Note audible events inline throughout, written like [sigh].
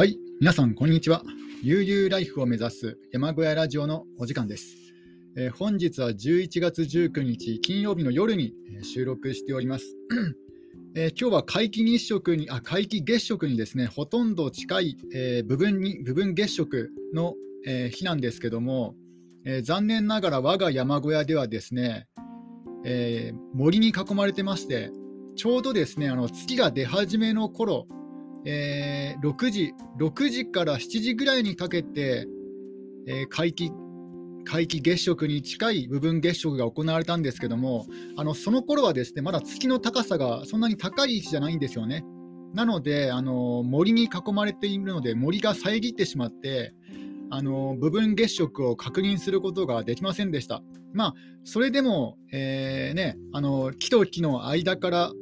はい、皆さん、こんにちは。悠々ライフを目指す山小屋ラジオのお時間です。えー本日は11月19日金曜日の夜にえー収録しております。[clears throat] えー今日は皆既日食に、あ、皆既月食にですね、ほとんど近い、えー部分に、部分月食の、えー日なんですけども、えー残念ながら我が山小屋ではですね、えー森に囲まれてまして、ちょうどですね、あの月が出始めの頃、えー6時、6時から7時ぐらいにかけて、えー皆既皆既月食に近い部分月食が行われたんですけども、あのその頃はですねまだ月の高さがそんなに高い位置じゃないんですよね。なので、あの森に囲まれているので、森が遮ってしまって、あの部分月食を確認することができませんでした。まあ、それでも、えーね、あの木と木の間から、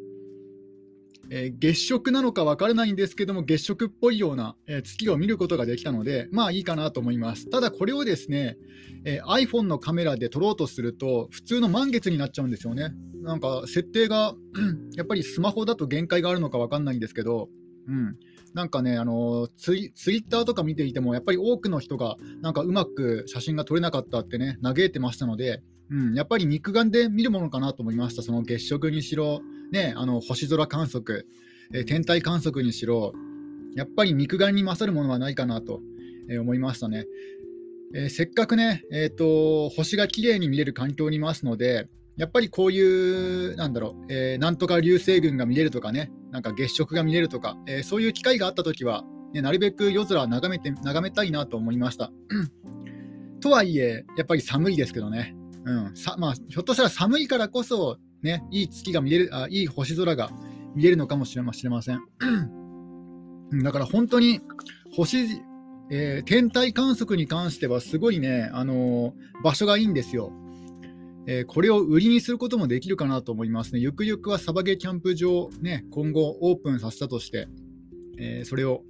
えー月食なのか分からないんですけども、月食っぽいような、えー月を見ることができたので、まあいいかなと思います。ただ、これをですね、えー iPhone のカメラで撮ろうとすると、普通の満月になっちゃうんですよね。なんか設定が、[clears throat] やっぱりスマホだと限界があるのか分かんないんですけど、うん、なんかね、あのツイツイッターとか見ていても、やっぱり多くの人が、なんかうまく写真が撮れなかったってね、嘆いてましたので、うん、やっぱり肉眼で見るものかなと思いました、その月食にしろ、ね、あの星空観測、えー天体観測にしろ、やっぱり肉眼に勝るものはないかなと、えー思いましたね。えーせっかくね、えーと、星が綺麗に見れる環境にいますので、やっぱりこういう、なんだろう、えーなんとか流星群が見れるとかね、なんか月食が見れるとか、えーそういう機会があったときは、ね、なるべく夜空を眺めて眺めたいなと思いました。とはいえ、やっぱり寒いですけどね、うんさまあ、ひょっとしたら寒いからこそ、ね、いい月が見れるあ、いい星空が見れるのかもしれません。うんだから本当に星、えー天体観測に関してはすごいね、あのー場所がいいんですよ。えーこれを売りにすることもできるかなと思いますね。ゆくゆくはサバゲキャンプ場、ね、今後オープンさせたとして、えーそれを、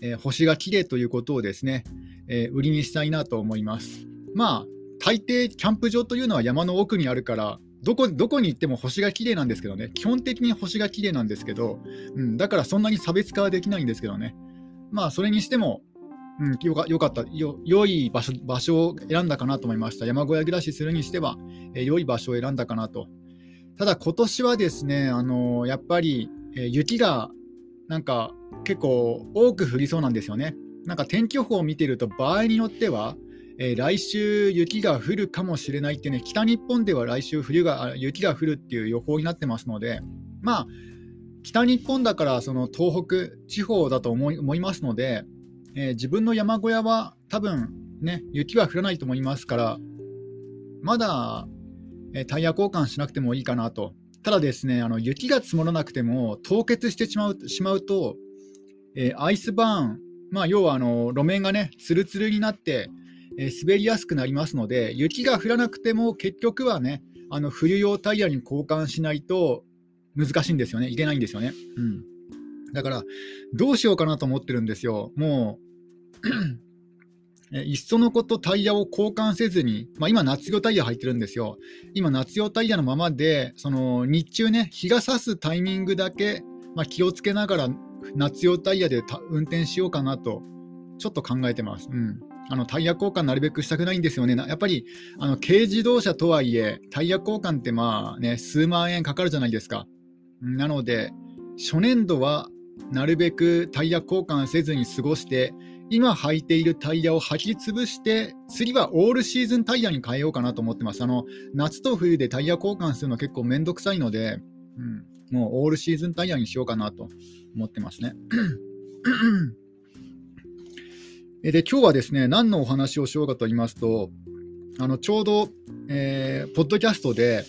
えー星が綺麗ということをですね、えー売りにしたいなと思います。まあ、大抵キャンプ場というのは山の奥にあるから、どこどこに行っても星が綺麗なんですけどね、基本的に星が綺麗なんですけど、うん、だからそんなに差別化はできないんですけどね。まあ、それにしても、うん、よかよかったよ、良い場所場所を選んだかなと思いました。山小屋暮らしするにしては、えー良い場所を選んだかなと。ただ、今年はですね、あのーやっぱり、えー雪がなんか結構多く降りそうなんですよね。なんか天気予報を見てると、場合によっては、えー来週雪が降るかもしれないってね、北日本では来週冬が雪が降るっていう予報になってますので、まあ、北日本だからその東北地方だと思い思いますので、えー自分の山小屋は多分ね、雪は降らないと思いますから、まだ、えータイヤ交換しなくてもいいかなと。ただですね、あの雪が積もらなくても凍結してしまうしまうと、えーアイスバーン、まあ、要はあの路面がね、ツルツルになって、えー滑りやすくなりますので、雪が降らなくても結局はね、あの冬用タイヤに交換しないと難しいんですよね、いけないんですよね。うん、だから、どうしようかなと思ってるんですよ。もう [clears throat] いっそのことタイヤを交換せずに、まあ、今、夏用タイヤ入ってるんですよ。今、夏用タイヤのままで、その日中ね、日が差すタイミングだけ、まあ、気をつけながら、夏用タイヤで運転しようかなと、ちょっと考えてます。うんあのタイヤ交換なるべくしたくないんですよね。やっぱりあの軽自動車とはいえ、タイヤ交換ってまあね、数万円かかるじゃないですか。なので、初年度はなるべくタイヤ交換せずに過ごして、今履いているタイヤを履き潰して、次はオールシーズンタイヤに変えようかなと思ってます。あの夏と冬でタイヤ交換するの結構めんどくさいので、うん、もうオールシーズンタイヤにしようかなと思ってますね。で今日はですね、何のお話をしようかと言いますと、あのちょうど、えーポッドキャストで、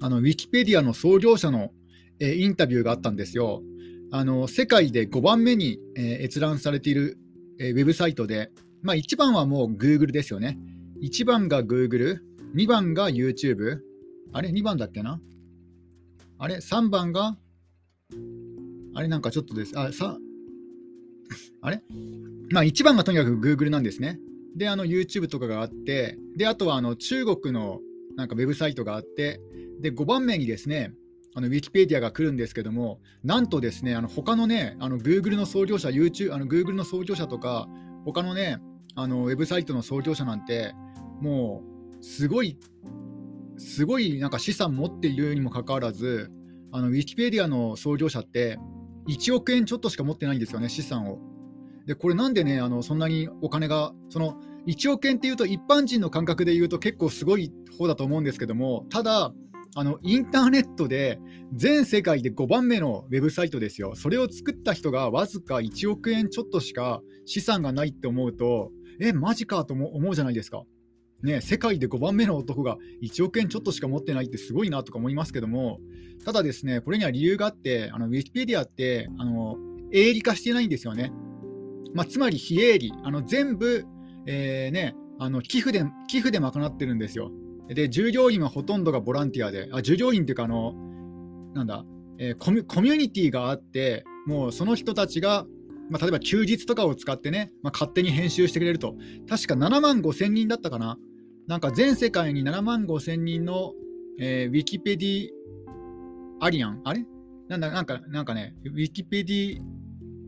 あのウィキペディアの創業者の、えーインタビューがあったんですよ。あの世界で5番目に、えー閲覧されている、えーウェブサイトで、まあ、1番はもう Google ですよね。1番が Google、2番が YouTube、あれ ?2 番だっけな？あれ ?3 番があれ？なんかちょっとです。あ、さ、[laughs] あれ？まあ1番がとにかく Google なんですね。で、あの YouTube とかがあって、で、あとはあの中国のなんかウェブサイトがあって、で、5番目にですね、あのウィキペディアが来るんですけども、なんとですね、あの他のね、あの Google の創業者、YouTube、あの Google の創業者とか、他のね、あのウェブサイトの創業者なんて、もうすごい、すごいなんか資産持っているにもかかわらず、あのウィキペディアの創業者って1億円ちょっとしか持ってないんですよね、資産を。で、これなんでね、あのそんなにお金が、その1億円っていうと、一般人の感覚で言うと結構すごい方だと思うんですけども、ただ、あのインターネットで全世界で5番目のウェブサイトですよ。それを作った人がわずか1億円ちょっとしか資産がないって思うと、え、マジかと思うじゃないですか。ね、世界で5番目の男が1億円ちょっとしか持ってないってすごいなとか思いますけども、ただですね、これには理由があって、あのウィキペディアってあの営利化してないんですよね。まあ、つまり非営利、あの全部、えー、ね、あの寄付で寄付で賄ってるんですよ。で、従業員はほとんどがボランティアで、あ従業員っていうか、あのなんだ、えーコミ、コミュニティがあって、もうその人たちが、まあ、例えば休日とかを使ってね、まあ、勝手に編集してくれると。確か7万5千人だったかな。なんか全世界に7万5千人の、えー、ウィキペディアリアン、あれ？なんだ、なんか、なんかね、ウィキペディ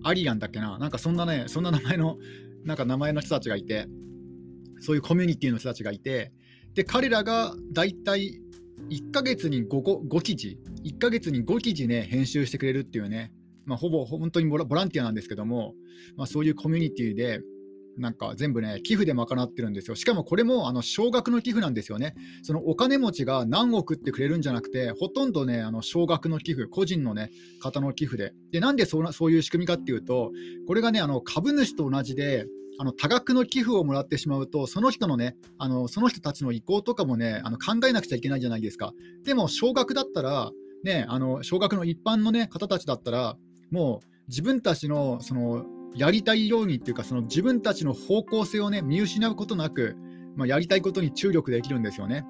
アリアンだっけな？なんかそんなね、そんな名前の、[laughs] なんか名前の人たちがいて、そういうコミュニティの人たちがいて、で、彼らがだいたい1ヶ月に 5, 5記事、1ヶ月に5記事ね、編集してくれるっていうね、まあ、ほぼ本当にボランティアなんですけども、まあ、そういうコミュニティで、なんか全部ね、寄付で賄ってるんですよ。しかもこれもあの少額の寄付なんですよね。そのお金持ちが何億ってくれるんじゃなくて、ほとんどね、あの少額の寄付、個人のね、方の寄付で。で、なんでそなそういう仕組みかっていうと、これがね、あの株主と同じで、あの多額の寄付をもらってしまうと、その人のね、あのその人たちの意向とかもね、あの考えなくちゃいけないじゃないですか。でも、少額だったら、ね、あの少額の一般の、ね、方たちだったら、もう自分たちのそのやりたいようにっていうか、その自分たちの方向性をね、見失うことなく、まあ、やりたいことに注力できるんですよね。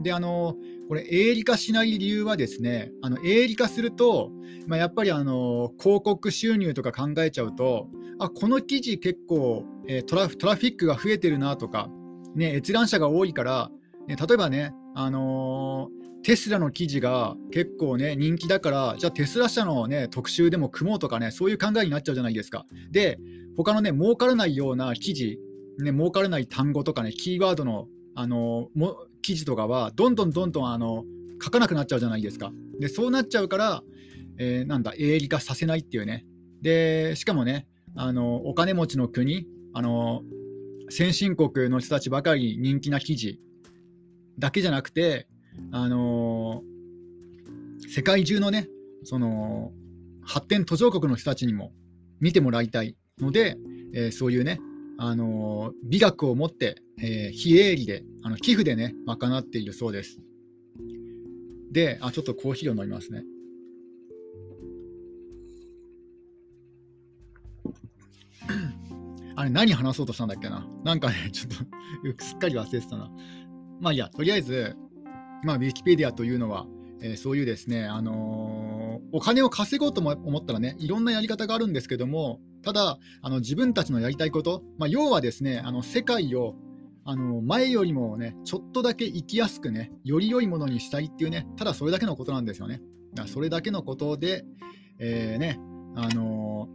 で、あのこれ、営利化しない理由はですね、あの営利化すると、まあ、やっぱりあの広告収入とか考えちゃうと、あこの記事結構、えー、トラトラフィックが増えてるなとか、ね、閲覧者が多いから、ね、例えばね、あのー、テスラの記事が結構ね人気だからじゃあテスラ社のね特集でも組もうとかねそういう考えになっちゃうじゃないですか。で他のね儲からないような記事ね儲からない単語とかねキーワードのあの、も記事とかはどんどんどんどんあの書かなくなっちゃうじゃないですか。でそうなっちゃうから、えー、なんだ営利化させないっていうね。でしかもねあのお金持ちの国あの先進国の人たちばかり人気な記事だけじゃなくて、あの世界中のねその発展途上国の人たちにも見てもらいたいので、えー、そういうね、あの美学を持って、えー、非営利であの寄付でね賄っているそうです。であちょっとコーヒーを飲みますね。[coughs] あれ、何話そうとしたんだっけな。なんかね、ちょっと [laughs] すっかり忘れてたな。まあいいや、とりあえず、まあ、ウィキペディアというのは、えー、そういうですね、あのー、お金を稼ごうと思ったらね、いろんなやり方があるんですけども、ただ、あの自分たちのやりたいこと、まあ、要はですね、あの世界をあの前よりもね、ちょっとだけ生きやすくね、より良いものにしたいっていうね、ただそれだけのことなんですよね。だからそれだけのことで、えー、ね、あの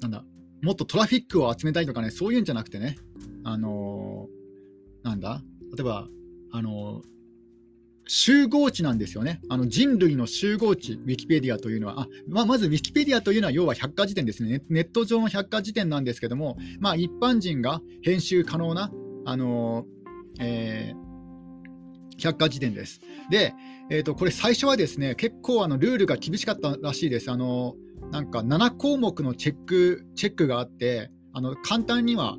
ー、なんだ、もっとトラフィックを集めたいとかね、そういうんじゃなくてね、あのー、なんだ、例えば、あのー、集合値なんですよね。あの人類の集合値、ウィキペディアというのは、あまあ、まずウィキペディアというのは要は百科事典ですね。ネット上の百科事典なんですけども、まあ、一般人が編集可能な、あのー、えー、百科事典です。で、えーと、これ最初はですね結構あのルールが厳しかったらしいです。あのなんか7項目のチェックチェックがあってあの簡単には、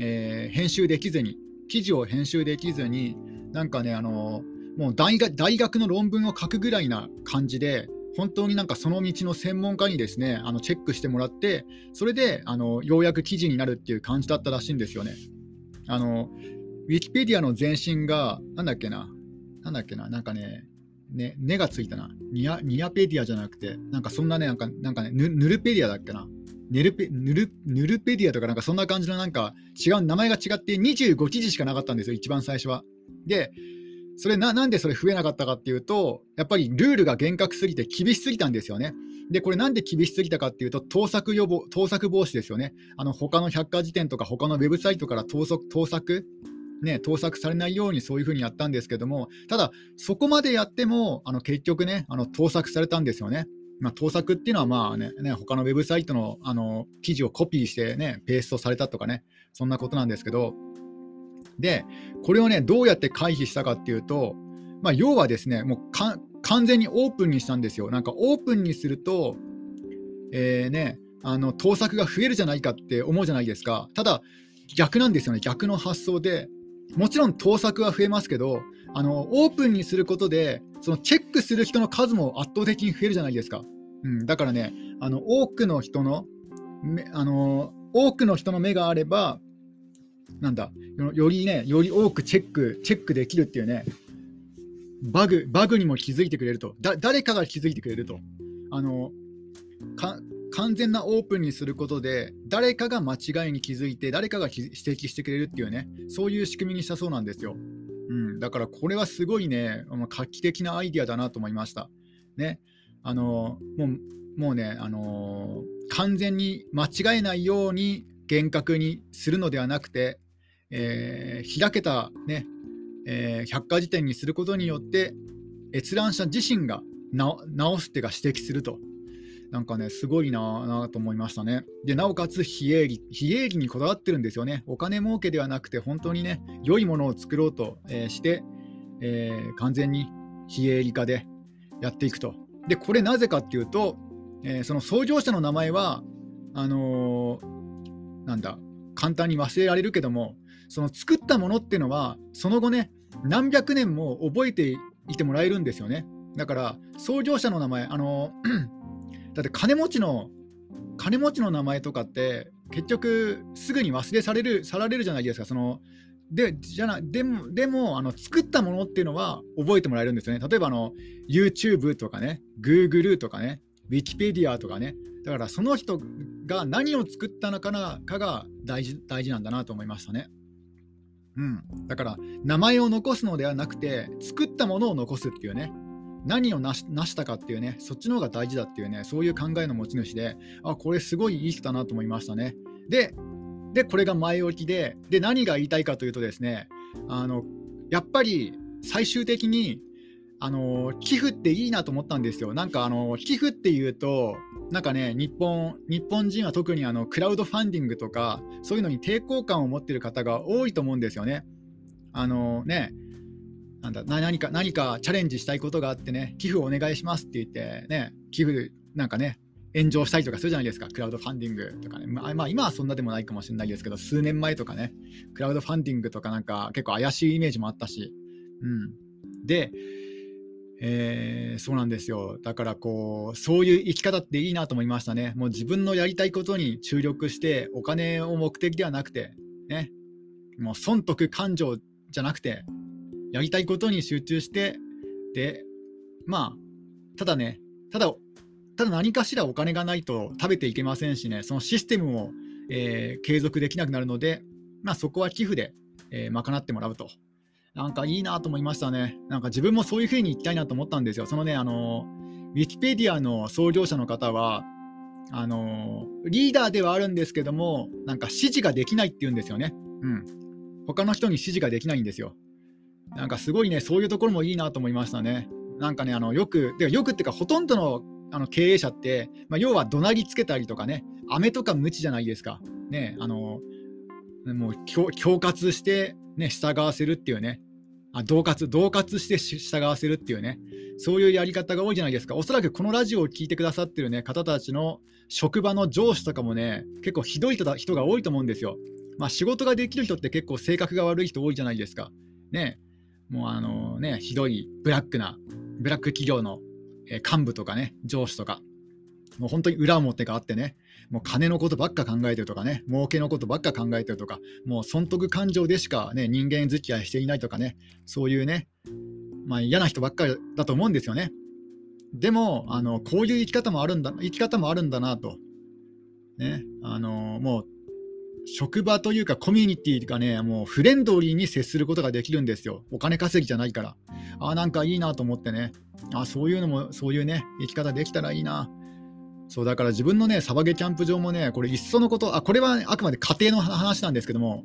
えー、編集できずに記事を編集できずになんかねあのもう大学の論文を書くぐらいな感じで本当になんかその道の専門家にですねあのチェックしてもらってそれであのようやく記事になるっていう感じだったらしいんですよね。あのウィキペディアの前身がなんだっけななんだっけななんかねね、根がついたな。ニアニアペディアじゃなくて、なんかそんなね、なんかなんかねヌ、ルペディアだっけな。ネルペヌルヌルペディアとかなんかそんな感じのなんか違う名前が違って25記事しかなかったんですよ、一番最初は。で、それな、なんでそれ増えなかったかっていうと、やっぱりルールが厳格すぎて厳しすぎたんですよね。で、これなんで厳しすぎたかっていうと、盗作予防、盗作防止ですよね。あの、他の百科事典とか他のウェブサイトから盗作、盗作、ね、盗作されないようにそういうふうにやったんですけども、ただ、そこまでやっても、あの結局ね、あの盗作されたんですよね。まあ、盗作っていうのは、まあね、ね他のウェブサイトのあの記事をコピーしてね、ペーストされたとかね、そんなことなんですけど、で、これをね、どうやって回避したかっていうと、まあ、要はですね、もう完全にオープンにしたんですよ。なんかオープンにすると、えー、ね、あの盗作が増えるじゃないかって思うじゃないですか。ただ、逆なんですよね、逆の発想で、もちろん盗作は増えますけど、あのオープンにすることで、そのチェックする人の数も圧倒的に増えるじゃないですか。うん、だからね、あの多くの人のあの多くの人の目があれば、なんだ、よりね、より多くチェック、チェックできるっていうね、バグ、バグにも気づいてくれると。だ誰かが気づいてくれると。あの完全なオープンにすることで、誰かが間違いに気づいて、誰かが指摘してくれるっていうね、そういう仕組みにしたそうなんですよ。うん、だからこれはすごいね、画期的なアイディアだなと思いました。ね、あのもうもうね、あの完全に間違えないように厳格にするのではなくて、えー、開けた、ねえー、百科事典にすることによって閲覧者自身が直すっていうか指摘すると。なんかね、すごいななと思いましたね。で、なおかつ非営利、非営利にこだわってるんですよね。お金儲けではなくて、本当にね、良いものを作ろうと、えー、して、えー、完全に非営利化でやっていくと。で、これなぜかっていうと、えー、その創業者の名前は、あのなんだ、簡単に忘れられるけども、その作ったものっていうのは、その後ね、何百年も覚えていてもらえるんですよね。だから、創業者の名前、あの [clears throat] だって金持ちの、金持ちの名前とかって、結局、すぐに忘れされる、さられるじゃないですか。そのでじゃなでもでもあの作ったものっていうのは覚えてもらえるんですよね。例えばあの YouTube とかね、Google とかね、Wikipedia とかね。だからその人が何を作ったのかなかが大事大事なんだなと思いましたね。うん、だから名前を残すのではなくて作ったものを残すっていうね。何を成したかっていうねそっちの方が大事だっていうねそういう考えの持ち主であこれすごいいい人だなと思いましたね。ででこれが前置きでで何が言いたいかというとですねあのやっぱり最終的にあの寄付っていいなと思ったんですよ。なんかあの寄付っていうと、なんかね、日本日本人は特にあのクラウドファンディングとか、そういうのに抵抗感を持っている方が多いと思うんですよね。あのね、なんだ何か何かチャレンジしたいことがあってね、寄付をお願いしますって言って、ね、寄付なんかね、炎上したりとかするじゃないですか、クラウドファンディングとかね。まあ、まあ、今はそんなでもないかもしれないですけど、数年前とかね、クラウドファンディングとかなんか結構怪しいイメージもあったし。うん、で、えー、そうなんですよ。だからこう、そういう生き方っていいなと思いましたね。もう自分のやりたいことに注力して、お金を目的ではなくて、ね、もう損得感情じゃなくて、やりたいことに集中して、で、まあ、ただね、ただ、ただ何かしらお金がないと食べていけませんしね、そのシステムも、えー、継続できなくなるので、まあ、そこは寄付で、えー、賄ってもらうと。なんかいいなと思いましたね。なんか自分もそういう風に行きたいなと思ったんですよ。そのね、あの、ウィキペディアの創業者の方は、あの、リーダーではあるんですけども、なんか指示ができないって言うんですよね。うん。他の人に指示ができないんですよ。なんかすごいね、そういうところもいいなと思いましたね。なんかね、あのよく、でよくっていうか、ほとんどのあの経営者って、まあ、要は怒鳴りつけたりとかね、飴とか無知じゃないですか。ね、あのもう恐喝して、ね、従わせるっていうね、あ恫喝、恫喝して従わせるっていうね、そういうやり方が多いじゃないですか。おそらくこのラジオを聞いてくださってる、ね、方たちの職場の上司とかもね、結構ひどい人が多いと思うんですよ。まあ、仕事ができる人って結構性格が悪い人多いじゃないですか。ね、もうあのね、ひどいブラックな、ブラック企業の幹部とかね、上司とか、もう本当に裏表があってね、もう金のことばっか考えてるとかね、儲けのことばっか考えてるとか、もう損得感情でしかね、人間付き合いしていないとかね、そういうね、まあ嫌な人ばっかりだと思うんですよね。でも、あのこういう生き方もあるんだ、生き方もあるんだなと。ね、あのもう職場というかコミュニティがね、もうフレンドリーに接することができるんですよ。お金稼ぎじゃないから。ああなんかいいなと思ってね、あそういうのも、そういうね、生き方できたらいいな。そうだから自分のね、サバゲキャンプ場もね、これ、いっそのこと、あこれはあくまで家庭の話なんですけども、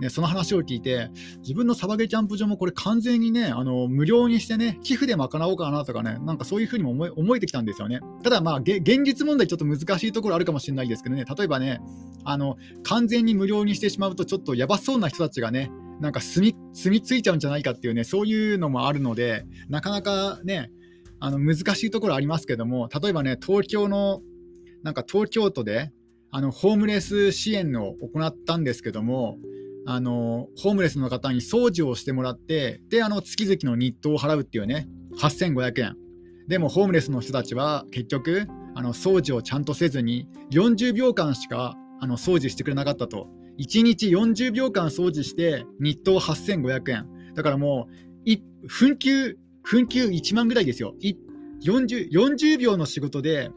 ね、その話を聞いて、自分のサバゲキャンプ場もこれ完全にね、あの無料にしてね、寄付で賄おうかなとかね、なんかそういうふうにも思え思えてきたんですよね。ただまあ、現実問題ちょっと難しいところあるかもしれないですけどね、例えばね、あの完全に無料にしてしまうと、ちょっとやばそうな人たちがね、なんか住み住み着いちゃうんじゃないかっていうね、そういうのもあるので、なかなかね、あの難しいところありますけども、例えばね、東京の、なんか東京都で、あのホームレス支援を行ったんですけども、あのホームレスの方に掃除をしてもらってであの月々の日当を払うっていうね8500円。でもホームレスの人たちは結局あの掃除をちゃんとせずに40秒間しかあの掃除してくれなかったと。1日40秒間掃除して日当8500円。だからもう紛糾紛糾1万ぐらいですよ。40, 40秒の仕事で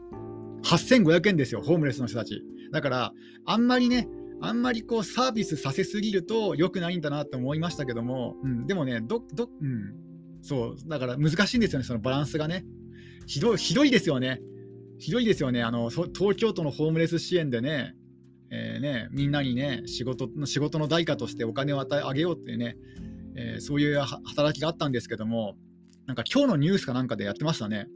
8500円ですよホームレスの人たちだからあんまりねあんまりこうサービスさせすぎると良くないんだなと思いましたけども、うん、でもねどど、うん、そうだから難しいんですよね、そのバランスがね。ひどいひどいですよね。ひどいですよねあの、東京都のホームレス支援でね、えーね、みんなにね仕事の仕事の代価としてお金を与えあげようっていうね、えー、そういう働きがあったんですけども、なんか今日のニュースかなんかでやってましたね。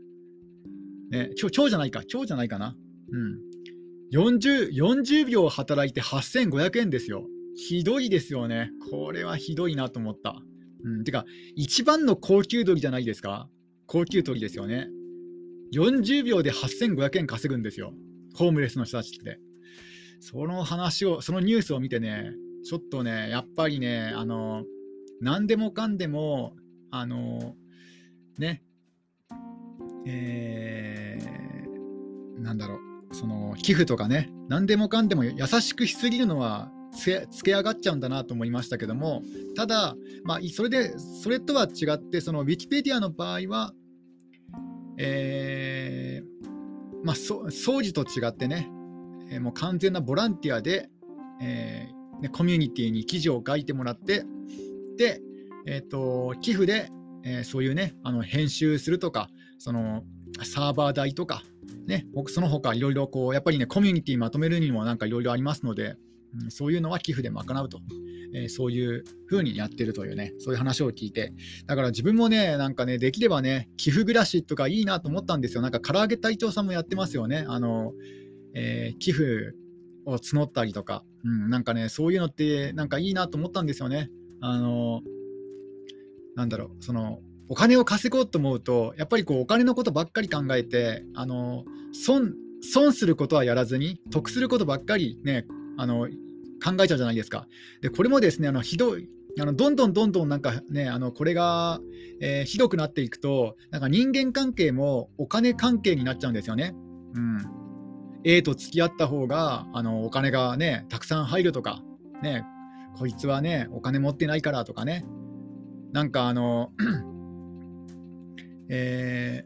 ね今日今日じゃないか、今日じゃないかな。うん、40, 40秒働いて8500円ですよ。ひどいですよね。これはひどいなと思った。うん、てか、一番の高級鳥じゃないですか。高級鳥ですよね。40秒で8500円稼ぐんですよ。ホームレスの人たちって。その話を、そのニュースを見てね、ちょっとね、やっぱりね、あの、何でもかんでも、あの、ね、えー、なんだろう。その寄付とかね、何でもかんでも優しくしすぎるのはつけ上がっちゃうんだなと思いましたけども、ただ、まあ、それで、それとは違って、そのウィキペディアの場合は、えー、まあ、掃除と違ってね、え、もう完全なボランティアで、えーね、コミュニティに記事を書いてもらって、で、えーと、寄付で、えー、そういうね、あの編集するとか、そのサーバー代とか、ね、その他いろいろこう、やっぱりね、コミュニティまとめるにもなんかいろいろありますので、うん、そういうのは寄付で賄うと、えー、そういうふうにやってるというね、そういう話を聞いて、だから自分もね、なんかね、できればね、寄付暮らしとかいいなと思ったんですよ。なんか唐揚げ隊長さんもやってますよね。あの、えー、寄付を募ったりとか、うん、なんかね、そういうのってなんかいいなと思ったんですよね。あの、なんだろう、その、お金を稼ごうと思うと、やっぱりこうお金のことばっかり考えて、あの損損することはやらずに、得することばっかり、ね、あの考えちゃうじゃないですか。でこれもですねあのひどいあのどんどんどんどんなんかね、あのこれが、えー、ひどくなっていくと、なんか人間関係もお金関係になっちゃうんですよね。うん、A と付き合った方があのお金がね、たくさん入るとか、ね、こいつはね、お金持ってないからとかね、なんかあのえ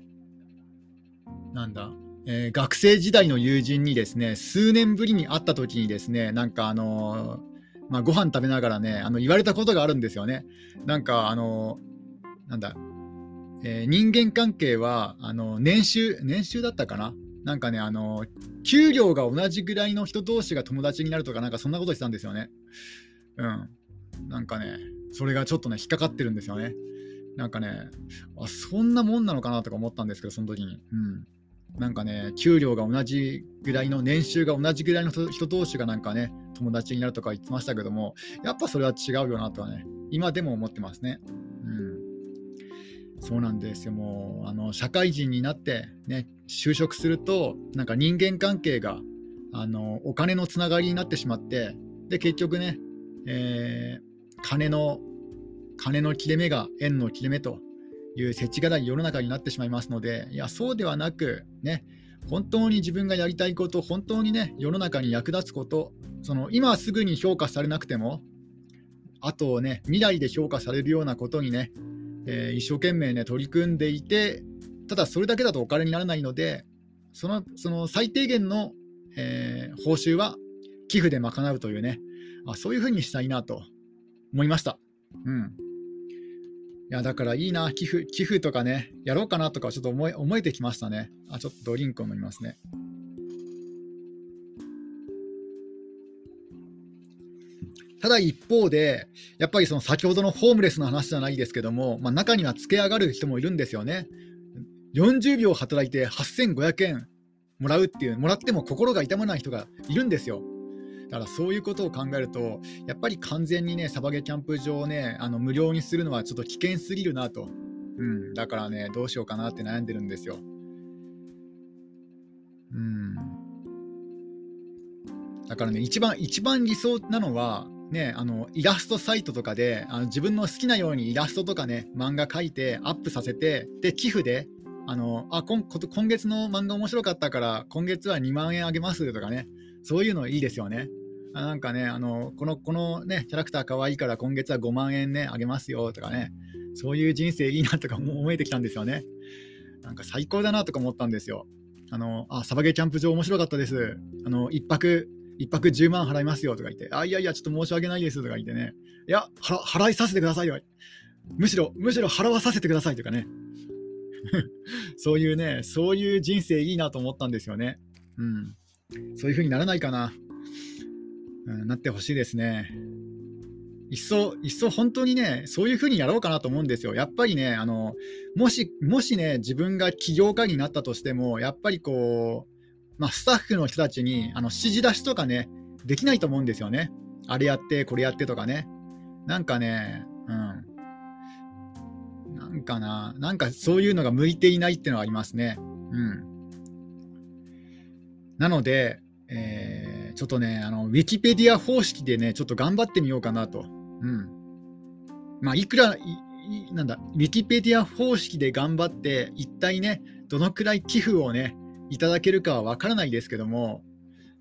ー、なんだ、えー、学生時代の友人にですね、数年ぶりに会った時にですね、なんかあのー、まあ、ご飯食べながらね、あの言われたことがあるんですよね。なんかあのー、なんだ、えー、人間関係はあの年収、年収だったかな？なんかね、あの給料が同じぐらいの人同士が友達になるとか、なんかそんなことしたんですよね。うん。なんかね、それがちょっとね、引っかかってるんですよね。なんかね、あ、そんなもんなのかなとか思ったんですけど、その時に。うん。なんかね、給料が同じぐらいの、年収が同じぐらいの人同士がなんかね、友達になるとか言ってましたけども、やっぱそれは違うよなとはね、今でも思ってますね。うん。そうなんですよ。もう、あの、社会人になって、ね、就職すると、なんか人間関係が、あの、お金のつながりになってしまって、で、結局ね、えー、金の金の切れ目が円の切れ目という世知辛い世の中になってしまいますので、いや、そうではなく、ね、本当に自分がやりたいこと、本当にね、世の中に役立つこと、その今すぐに評価されなくても、あとね、未来で評価されるようなことにね、えー、一生懸命ね、取り組んでいて、ただそれだけだとお金にならないので、そのその最低限の、えー、報酬は寄付で賄うというね、あそういうふうにしたいなと思いました。うんいや、だからいいな、寄付、寄付とかね、やろうかなとかちょっと思え思えてきましたね。あ、ちょっとドリンクを飲みますね。ただ一方で、やっぱりその先ほどのホームレスの話じゃないですけども、まあ、中にはつけ上がる人もいるんですよね。40秒働いて8500円もらうっていう、もらっても心が痛まない人がいるんですよ。だからそういうことを考えると、やっぱり完全にね、サバゲキャンプ場をね、あの無料にするのはちょっと危険すぎるなと。うん、だからね、どうしようかなって悩んでるんですよ。うん。だからね、一番、一番理想なのは、ね、あのイラストサイトとかであの自分の好きなようにイラストとかね漫画描いてアップさせてで寄付であのあ今今月の漫画面白かったから今月は2万円あげますとかねそういうのいいですよね。あなんかねあのこのこのねキャラクター可愛いから今月は5万円ねあげますよとかねそういう人生いいなとか思えてきたんですよね。なんか最高だなとか思ったんですよ。あのあサバゲーキャンプ場面白かったです。あの1泊1泊10万払いますよとか言って、あ、いやいや、ちょっと申し訳ないですとか言ってね、いや、払いさせてくださいよ。むしろ、むしろ払わさせてくださいとかね。[laughs] そういうね、そういう人生いいなと思ったんですよね。うん。そういう風にならないかな。うん、なってほしいですね。いっそ、いっそ本当にね、そういう風にやろうかなと思うんですよ。やっぱりね、あの、もし、もしね、自分が起業家になったとしても、やっぱりこう、まあ、スタッフの人たちにあの指示出しとかね、できないと思うんですよね。あれやって、これやってとかね。なんかね、うん。なんかな、なんかそういうのが向いていないっていうのはありますね。うん。なので、えー、ちょっとね、あの、ウィキペディア方式でね、ちょっと頑張ってみようかなと。うん。まあ、いくら、なんだ、ウィキペディア方式で頑張って、一体ね、どのくらい寄付をね、いただけるかはわからないですけども、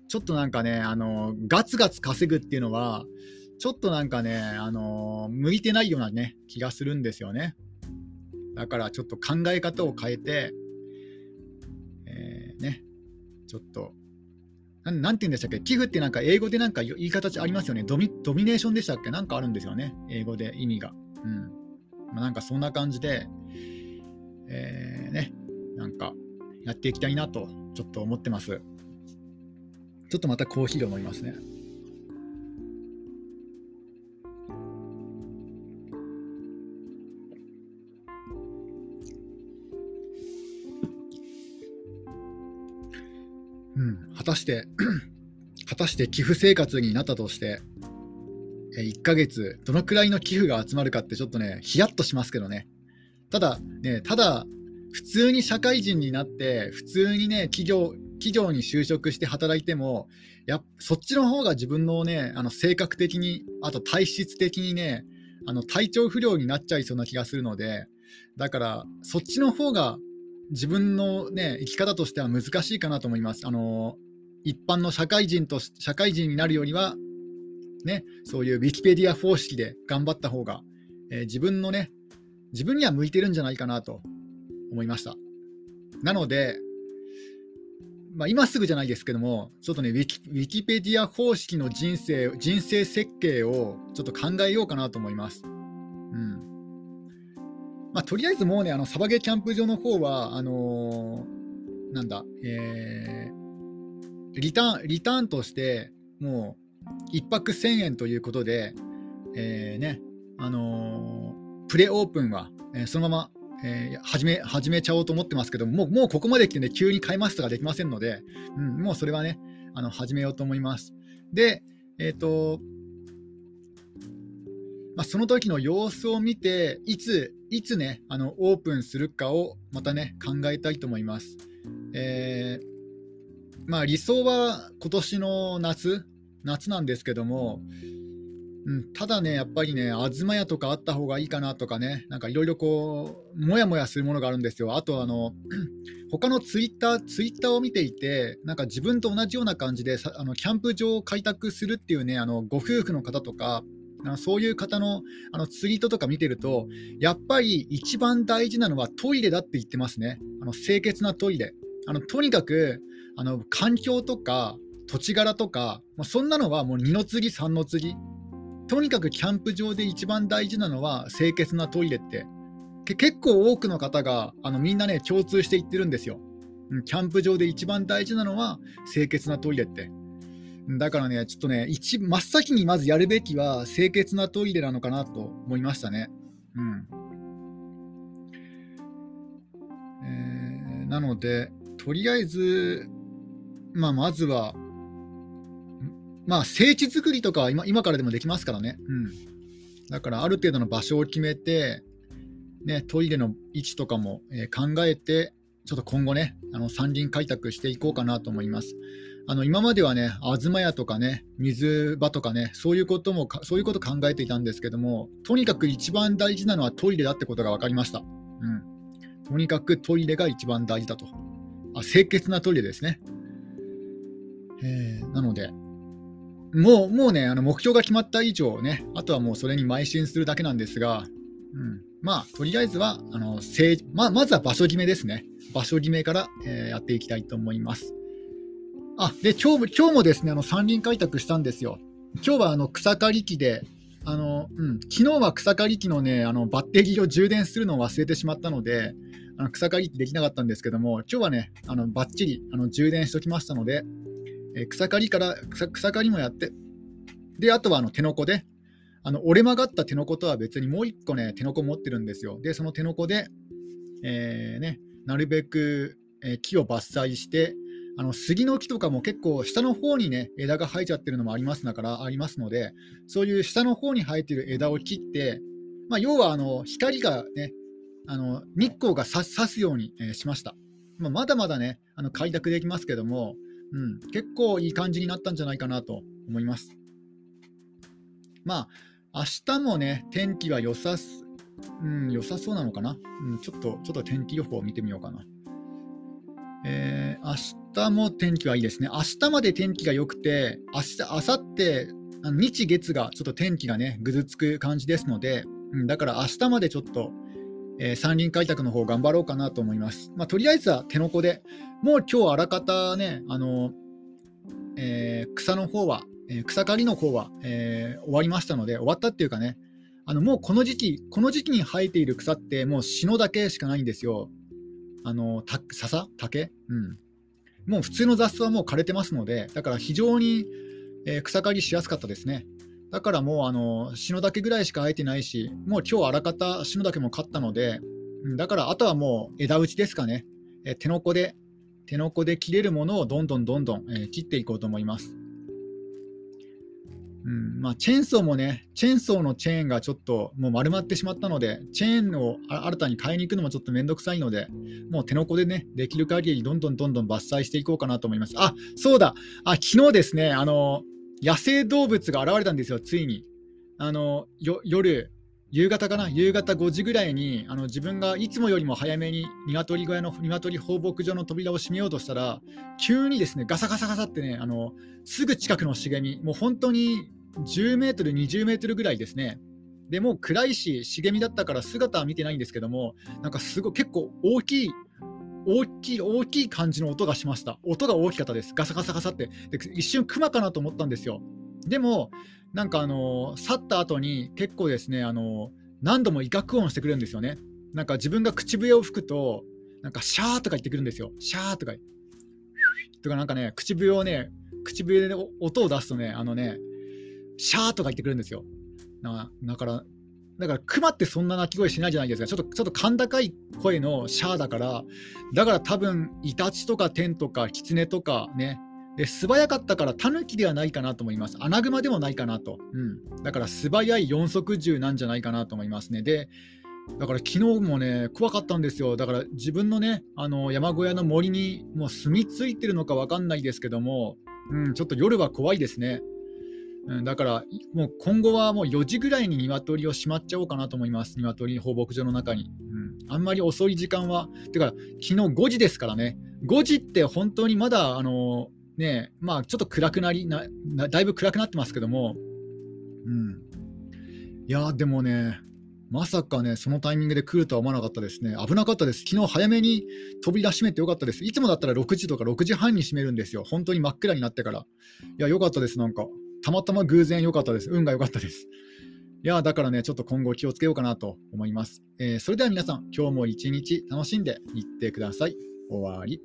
ちょっとなんかね、あの、ガツガツ稼ぐっていうのは、ちょっとなんかね、あの、向いてないようなね、気がするんですよね。だからちょっと考え方を変えて、えー、ね、ちょっと、なんて言うんでしたっけ？寄付ってなんか英語でなんか言い方ありますよねドミ。ドミネーションでしたっけ？なんかあるんですよね。英語で意味が。うん。まあ、なんかそんな感じで、えー、ね、なんかやっていきたいなとちょっと思ってます。ちょっとまたコーヒーを飲みますね。果たして [clears throat] 果たして寄付生活になったとして、え1ヶ月どのくらいの寄付が集まるかってちょっとね、ヒヤッとしますけどね。ただ、ね、ただ普通に社会人になって、普通にね、企業、企業に就職して働いても、やそっちの方が自分のね、あの性格的に、あと体質的にね、あの体調不良になっちゃいそうな気がするので、だからそっちの方が自分のね、生き方としては難しいかなと思います。あの一般の社会人と社会人になるよりは、ね、そういうウィキペディア方式で頑張った方が、えー、自分のね、自分には向いてるんじゃないかなと思いました。なので、まあ、今すぐじゃないですけども、ちょっとねウィキ、ウィキペディア方式の人生人生設計をちょっと考えようかなと思います。うんまあ、とりあえずもうね、あのサバゲキャンプ場の方は、あのー、なんだ、えー、リターン、リターンとして、もう1泊1000円ということで、えー、ね、あのー、プレオープンは、えー、そのままえー、始め始めちゃおうと思ってますけどもうもうここまで来てね急に買いますとかできませんので、うん、もうそれはねあの始めようと思います。で、えっ、とまあ、その時の様子を見ていついつねあのオープンするかをまたね考えたいと思います。えー、まあ、理想は今年の夏夏なんですけども、うん、ただね、やっぱりね、東屋とかあった方がいいかなとかね、なんかいろいろこう、もやもやするものがあるんですよ。あと、あの、[clears throat] 他のツイッター、ツイッターを見ていて、なんか自分と同じような感じで、あのキャンプ場を開拓するっていうね、あのご夫婦の方とか、そういう方のあのツイートとか見てると、やっぱり一番大事なのはトイレだって言ってますね。あの清潔なトイレ。あのとにかくあの環境とか土地柄とか、まあ、そんなのはもう2の次、3の次。とにかくキャンプ場で一番大事なのは清潔なトイレって結構多くの方があのみんなね共通して言ってるんですよ。キャンプ場で一番大事なのは清潔なトイレって。だからね、ちょっとね、一真っ先にまずやるべきは清潔なトイレなのかなと思いましたね。うん。えー、なので、とりあえず、まあ、まずは、まあ、聖地作りとかは今今からでもできますからね。うん。だから、ある程度の場所を決めて、ね、トイレの位置とかも、えー、考えて、ちょっと今後ね、あの山林開拓していこうかなと思います。あの今まではね、東屋とかね、水場とかね、そういうこともそういうこと考えていたんですけども、とにかく一番大事なのはトイレだってことが分かりました。うん。とにかくトイレが一番大事だと。あ清潔なトイレですね。えー、なので、もうもうね、あの目標が決まった以上ね、あとはもうそれに邁進するだけなんですが、うん、まあ、とりあえずは、あのままずは場所決めですね。場所決めから、えー、やっていきたいと思います。あで今日今日もですねあの山林開拓したんですよ。今日はあの草刈り機で、あのうん、昨日は草刈り機の,、ね、あのバッテリーを充電するのを忘れてしまったので、あの草刈り機できなかったんですけども、今日はね、あのバッチリあの充電しておきましたので、え草刈りから草刈りもやって、であとはあの手のこで、あの折れ曲がった手のことは別にもう1個ね、手のこ持ってるんですよ。で、その手のこで、えー、ね、なるべく、え木を伐採して、あの杉の木とかも結構下の方にね枝が生えちゃってるのもありますだからありますのでそういう下の方に生えてる枝を切って、まあ、要はあの光がねあの日光が差すように、え、しました、まあ、まだまだねあの開拓できますけども、うん、結構いい感じになったんじゃないかなと思いますまあ明日もね天気は良さすうん、良さそうなのかな、うん、ちょっと、ちょっと天気予報を見てみようかな。えー、明日も天気はいいですね。明日まで天気が良くて、明日、明後日、日月がちょっと天気がね、ぐずつく感じですので、うん、だから明日までちょっと、えー、山林開拓の方頑張ろうかなと思います。まあ、とりあえずは手のこで、もう今日あらかたね、あのえー、草の方は、え、草刈りの方は、え、終わりましたので、終わったっていうかね、あのもうこの時期、この時期に生えている草って、もう篠だけしかないんですよ。あのた笹？竹、うん、もう普通の雑草はもう枯れてますので、だから非常に、えー、草刈りしやすかったですね。だからもうあの篠竹ぐらいしか生えてないし、もう今日あらかた篠竹も刈ったので、だからあとはもう枝打ちですかね、え、手のこで、手のこで切れるものをどんどんどんどん、え、切っていこうと思います。うんまあ、チェーンソーもね、チェーンソーのチェーンがちょっともう丸まってしまったので、チェーンを新たに買いに行くのもちょっとめんどくさいので、もう手のこでね、できる限りどんどんどんどん伐採していこうかなと思います。あそうだ、あ昨日ですね、あの野生動物が現れたんですよ、ついに。あの夜、夕方かな、夕方5時ぐらいにあの自分がいつもよりも早めに鶏小屋の鶏放牧場の扉を閉めようとしたら、急にですねガサガサガサってね、あのすぐ近くの茂み、もう本当に10メートル、20メートルぐらいですね。でも暗いし、茂みだったから姿は見てないんですけども、なんかすごい結構大きい、大きい、大きい感じの音がしました。音が大きかったです。ガサガサガサって。で一瞬、クマかなと思ったんですよ。でも、なんかあの去った後に結構ですね、あの何度も威嚇音してくれるんですよね。なんか自分が口笛を吹くと、なんかシャーとか言ってくるんですよ。シャーとか。とかなんかね、口笛をね、口笛で音を出すとね、あのね、シャーとか言ってくるんですよ。だから、だから、クマってそんな鳴き声しないじゃないですか。ちょっと、ちょっと甲高い声のシャーだから、だから多分、イタチとかテンとかキツネとかね、で素早かったからタヌキではないかなと思います。アナグマでもないかなと。うん。だから素早い四足銃なんじゃないかなと思いますね。で、だから昨日もね、怖かったんですよ。だから自分のね、あの山小屋の森にもう住み着いてるのか分かんないですけども、うん、ちょっと夜は怖いですね。うん、だからもう今後はもう4時ぐらいに鶏をしまっちゃおうかなと思います。鶏放牧場の中に。うん、あんまり遅い時間は、てか昨日5時ですからね。5時って本当にまだあのねまあ、ちょっと暗くなりなだいぶ暗くなってますけども、うん、いやでもね、まさかね、そのタイミングで来るとは思わなかったですね。危なかったです。昨日早めに扉閉めてよかったです。いつもだったら6時とか6時半に閉めるんですよ。本当に真っ暗になってから。いや、よかったです、なんか。たまたま偶然良かったです。運が良かったです。いやだからね、ちょっと今後気をつけようかなと思います。えー、それでは皆さん、今日も一日楽しんでいってください。終わり。